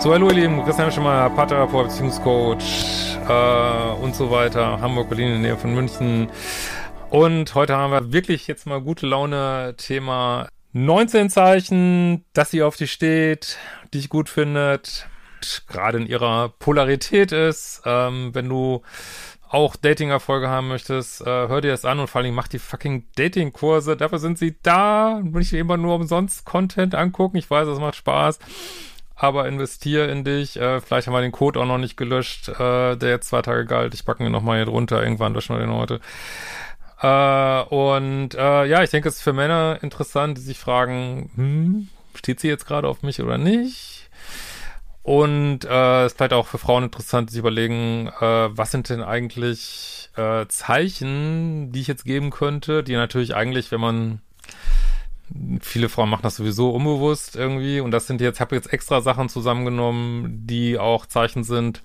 So, hallo ihr Lieben, Christian Schemmer, Paartherapeut, Beziehungscoach äh, und so weiter. Hamburg, Berlin in der Nähe von München. Und heute haben wir wirklich jetzt mal gute Laune Thema 19 Zeichen, dass sie auf dich steht, dich gut findet, gerade in ihrer Polarität ist. Ähm, wenn du auch Dating-Erfolge haben möchtest, äh, hör dir das an und vor allem mach die fucking Dating-Kurse. Dafür sind sie da. Nicht immer nur umsonst Content angucken. Ich weiß, es macht Spaß aber investier in dich. Äh, vielleicht haben wir den Code auch noch nicht gelöscht, äh, der jetzt zwei Tage galt. Ich packe ihn nochmal hier drunter. Irgendwann löschen wir den heute. Äh, und äh, ja, ich denke, es ist für Männer interessant, die sich fragen, hm, steht sie jetzt gerade auf mich oder nicht? Und äh, es ist vielleicht auch für Frauen interessant, die sich überlegen, äh, was sind denn eigentlich äh, Zeichen, die ich jetzt geben könnte, die natürlich eigentlich, wenn man viele Frauen machen das sowieso unbewusst irgendwie. Und das sind jetzt, habe jetzt extra Sachen zusammengenommen, die auch Zeichen sind,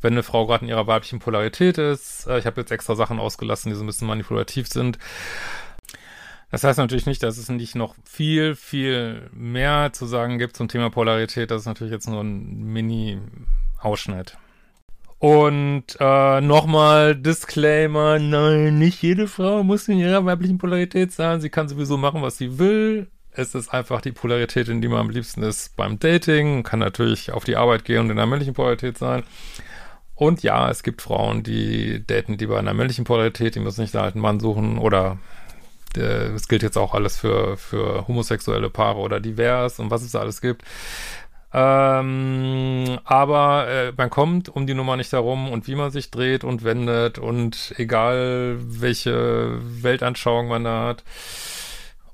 wenn eine Frau gerade in ihrer weiblichen Polarität ist. Äh, ich habe jetzt extra Sachen ausgelassen, die so ein bisschen manipulativ sind. Das heißt natürlich nicht, dass es nicht noch viel, viel mehr zu sagen gibt zum Thema Polarität. Das ist natürlich jetzt nur ein Mini-Ausschnitt. Und äh, nochmal Disclaimer, nein, nicht jede Frau muss in ihrer weiblichen Polarität sein. Sie kann sowieso machen, was sie will. Es ist einfach die Polarität, in die man am liebsten ist beim Dating. Kann natürlich auf die Arbeit gehen und in der männlichen Polarität sein. Und ja, es gibt Frauen, die daten lieber in der männlichen Polarität, die müssen nicht einen Mann suchen oder äh, es gilt jetzt auch alles für, für homosexuelle Paare oder divers und was es da alles gibt. Ähm, aber äh, man kommt um die Nummer nicht herum und wie man sich dreht und wendet und egal welche Weltanschauung man da hat.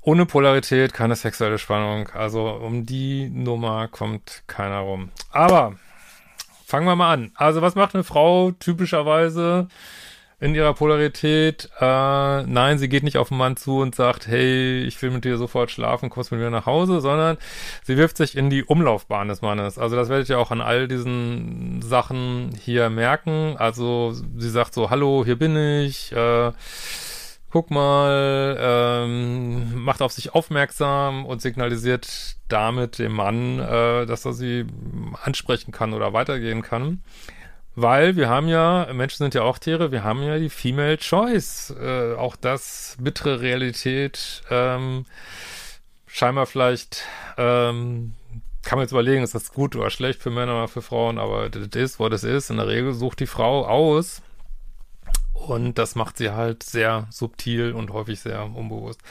Ohne Polarität keine sexuelle Spannung. Also um die Nummer kommt keiner rum. Aber fangen wir mal an. Also was macht eine Frau typischerweise? In ihrer Polarität. Äh, nein, sie geht nicht auf den Mann zu und sagt, hey, ich will mit dir sofort schlafen, kommst mit mir nach Hause, sondern sie wirft sich in die Umlaufbahn des Mannes. Also das werdet ihr auch an all diesen Sachen hier merken. Also sie sagt so, hallo, hier bin ich, äh, guck mal, ähm, macht auf sich aufmerksam und signalisiert damit dem Mann, äh, dass er sie ansprechen kann oder weitergehen kann. Weil wir haben ja, Menschen sind ja auch Tiere, wir haben ja die Female Choice. Äh, auch das bittere Realität. Ähm, scheinbar vielleicht, ähm, kann man jetzt überlegen, ist das gut oder schlecht für Männer oder für Frauen, aber das ist, was es ist. In der Regel sucht die Frau aus. Und das macht sie halt sehr subtil und häufig sehr unbewusst.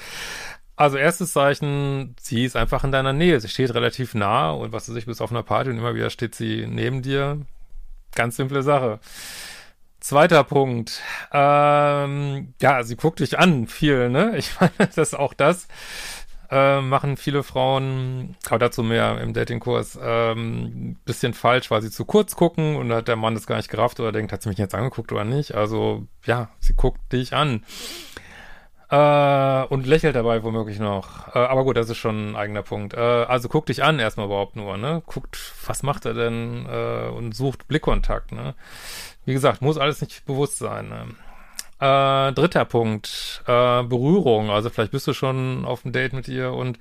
Also erstes Zeichen, sie ist einfach in deiner Nähe. Sie steht relativ nah und was du sich bis auf einer Party und immer wieder steht sie neben dir. Ganz simple Sache. Zweiter Punkt. Ähm, ja, sie guckt dich an, viel, ne? Ich meine, das ist auch das äh, machen viele Frauen, aber dazu mehr im Datingkurs, ähm, bisschen falsch, weil sie zu kurz gucken und hat der Mann das gar nicht gerafft oder denkt, hat sie mich jetzt angeguckt oder nicht? Also, ja, sie guckt dich an. Äh, und lächelt dabei womöglich noch. Äh, aber gut, das ist schon ein eigener Punkt. Äh, also guck dich an erstmal überhaupt nur, ne? Guckt, was macht er denn äh, und sucht Blickkontakt, ne? Wie gesagt, muss alles nicht bewusst sein. Ne? Äh, dritter Punkt, äh, Berührung. Also vielleicht bist du schon auf dem Date mit ihr und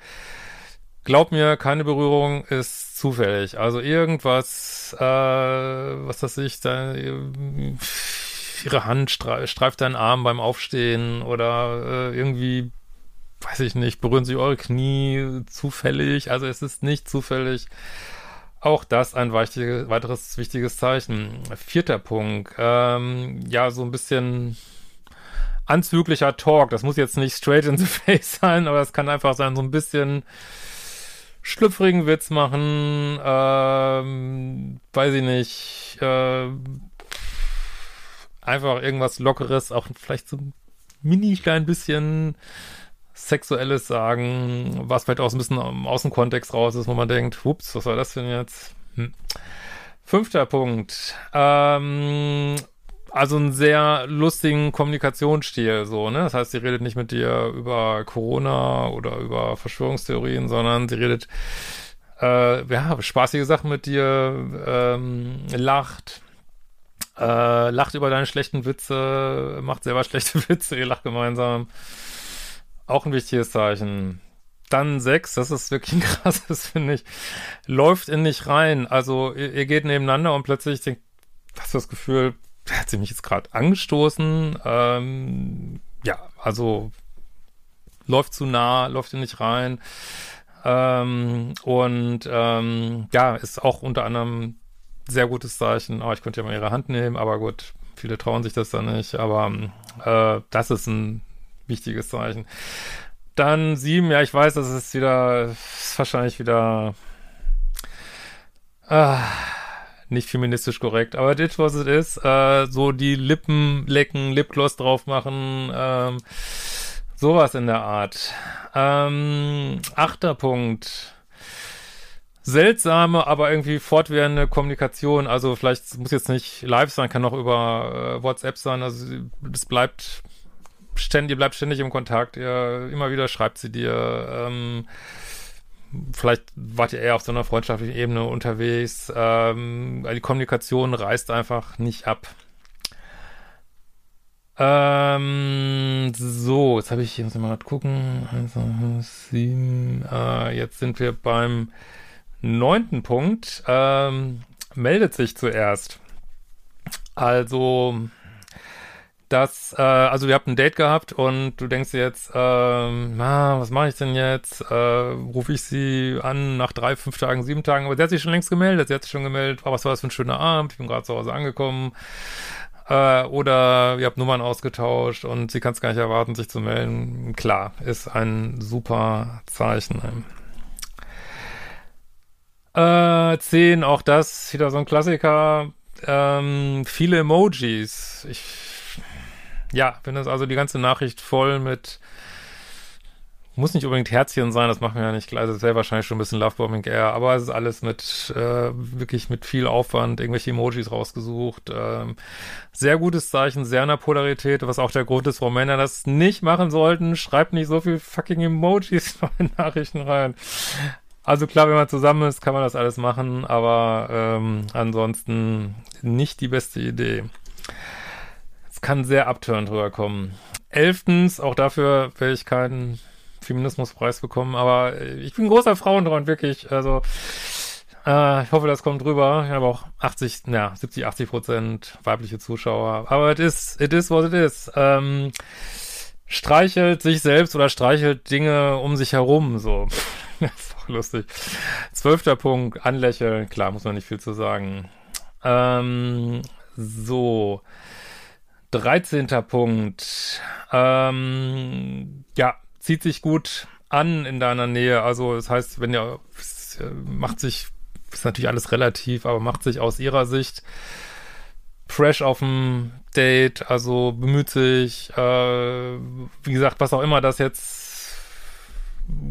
glaub mir, keine Berührung ist zufällig. Also irgendwas, was das ich, da, ihre Hand streif, streift deinen Arm beim Aufstehen oder äh, irgendwie, weiß ich nicht, berühren sie eure Knie zufällig. Also es ist nicht zufällig. Auch das ein weiteres wichtiges Zeichen. Vierter Punkt. Ähm, ja, so ein bisschen anzüglicher Talk. Das muss jetzt nicht straight in the face sein, aber es kann einfach sein, so ein bisschen schlüpfrigen Witz machen, ähm, weiß ich nicht, äh, einfach irgendwas Lockeres, auch vielleicht so ein mini klein bisschen Sexuelles sagen, was vielleicht auch so ein bisschen aus dem Kontext raus ist, wo man denkt, ups, was war das denn jetzt? Hm. Fünfter Punkt. Ähm, also einen sehr lustigen Kommunikationsstil, so, ne? Das heißt, sie redet nicht mit dir über Corona oder über Verschwörungstheorien, sondern sie redet, äh, ja, spaßige Sachen mit dir, ähm, lacht, äh, lacht über deine schlechten Witze, macht selber schlechte Witze, ihr lacht gemeinsam. Auch ein wichtiges Zeichen. Dann sechs, das ist wirklich ein krasses, finde ich. Läuft in dich rein. Also ihr, ihr geht nebeneinander und plötzlich denkt, hast du das Gefühl, der hat sie mich jetzt gerade angestoßen. Ähm, ja, also läuft zu nah, läuft in dich rein. Ähm, und ähm, ja, ist auch unter anderem sehr gutes Zeichen. Oh, ich könnte ja mal ihre Hand nehmen, aber gut, viele trauen sich das dann nicht. Aber äh, das ist ein wichtiges Zeichen. Dann sieben, ja, ich weiß, das ist wieder, ist wahrscheinlich wieder äh, nicht feministisch korrekt, aber it was it is. Äh, so die Lippen lecken, Lipgloss drauf machen, ähm, sowas in der Art. Ähm, achter Punkt seltsame, aber irgendwie fortwährende Kommunikation. Also vielleicht muss jetzt nicht live sein, kann auch über äh, WhatsApp sein. Also das bleibt ständig, ihr bleibt ständig im Kontakt. Ihr, immer wieder schreibt sie dir. Ähm, vielleicht wart ihr eher auf so einer freundschaftlichen Ebene unterwegs. Ähm, die Kommunikation reißt einfach nicht ab. Ähm, so, jetzt habe ich, hier muss ich mal gerade gucken. Also, sieben, äh, jetzt sind wir beim neunten Punkt ähm, meldet sich zuerst. Also, das, äh, also ihr habt ein Date gehabt und du denkst jetzt, ähm, ah, was mache ich denn jetzt? Äh, Rufe ich sie an nach drei, fünf Tagen, sieben Tagen, aber sie hat sich schon längst gemeldet, sie hat sich schon gemeldet, oh, was war das für ein schöner Abend, ich bin gerade zu Hause angekommen. Äh, oder ihr habt Nummern ausgetauscht und sie kann es gar nicht erwarten, sich zu melden. Klar, ist ein super Zeichen. Äh, 10, auch das, wieder so ein Klassiker. Ähm, viele Emojis. Ich, ja, wenn das also die ganze Nachricht voll mit, muss nicht unbedingt Herzchen sein, das machen wir ja nicht gleich, das wäre wahrscheinlich schon ein bisschen Lovebombing eher, aber es ist alles mit, äh, wirklich mit viel Aufwand, irgendwelche Emojis rausgesucht. Ähm, sehr gutes Zeichen, sehr einer Polarität, was auch der Grund ist, warum Männer das nicht machen sollten. Schreibt nicht so viel fucking Emojis in Nachrichten rein. Also klar, wenn man zusammen ist, kann man das alles machen, aber ähm, ansonsten nicht die beste Idee. Es kann sehr abtörend rüberkommen. Elftens, auch dafür werde ich keinen Feminismuspreis bekommen, aber ich bin großer Frauenfreund, wirklich. Also äh, ich hoffe, das kommt rüber. Ich habe auch 80, ja, 70, 80 Prozent weibliche Zuschauer. Aber it is, it is what it is. Ähm, streichelt sich selbst oder streichelt Dinge um sich herum, so. ist auch lustig. Zwölfter Punkt, anlächeln. Klar, muss man nicht viel zu sagen. Ähm, so. Dreizehnter Punkt. Ähm, ja, zieht sich gut an in deiner Nähe. Also, das heißt, wenn ihr, macht sich, ist natürlich alles relativ, aber macht sich aus ihrer Sicht fresh auf dem Date, also bemüht sich, äh, wie gesagt, was auch immer das jetzt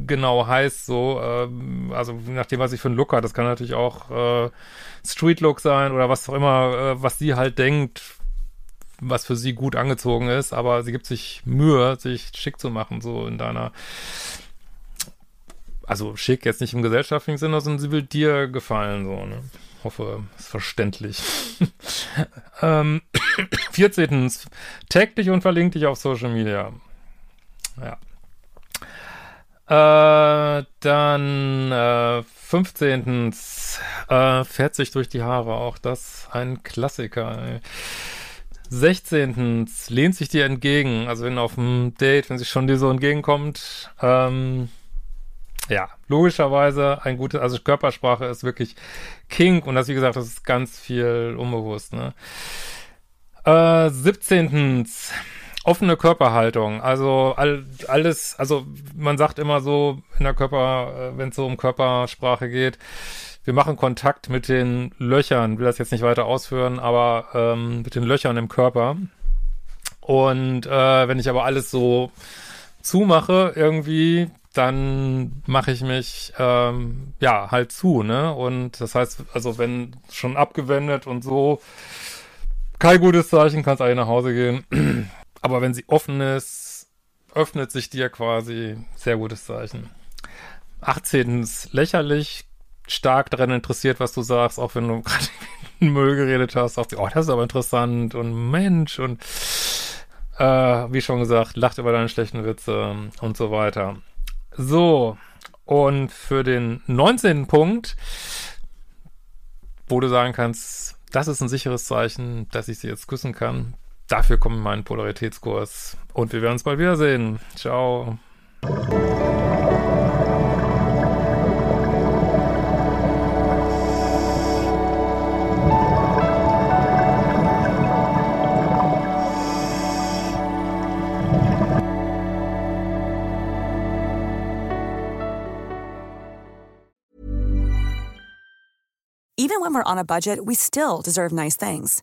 genau heißt, so, ähm, also nachdem, was ich für einen Look hat, das kann natürlich auch äh, Street-Look sein oder was auch immer, äh, was sie halt denkt, was für sie gut angezogen ist, aber sie gibt sich Mühe, sich schick zu machen, so in deiner also schick jetzt nicht im gesellschaftlichen Sinne, sondern sie will dir gefallen, so, ne? Hoffe, ist verständlich. ähm, 14. Tag dich und verlink dich auf Social Media. Ja. Äh, dann äh, 15. Äh, fährt sich durch die Haare. Auch das ein Klassiker. Ey. 16. lehnt sich dir entgegen. Also wenn auf dem Date, wenn sie schon dir so entgegenkommt, ähm, ja, logischerweise ein gutes, also Körpersprache ist wirklich King und das, wie gesagt, das ist ganz viel unbewusst, ne? Äh, 17. offene Körperhaltung, also all, alles, also man sagt immer so in der Körper, äh, wenn es so um Körpersprache geht, wir machen Kontakt mit den Löchern, will das jetzt nicht weiter ausführen, aber ähm, mit den Löchern im Körper. Und äh, wenn ich aber alles so zumache irgendwie, dann mache ich mich ähm, ja halt zu, ne? Und das heißt, also wenn schon abgewendet und so, kein gutes Zeichen, kannst eigentlich nach Hause gehen. Aber wenn sie offen ist, öffnet sich dir quasi sehr gutes Zeichen. 18. lächerlich, stark daran interessiert, was du sagst, auch wenn du gerade Müll geredet hast, sagt oh, das ist aber interessant und Mensch und äh, wie schon gesagt, lacht über deine schlechten Witze und so weiter. So, und für den 19. Punkt, wo du sagen kannst, das ist ein sicheres Zeichen, dass ich sie jetzt küssen kann. Dafür kommt mein Polaritätskurs. Und wir werden uns bald wiedersehen. Ciao. Even when we're on a budget, we still deserve nice things.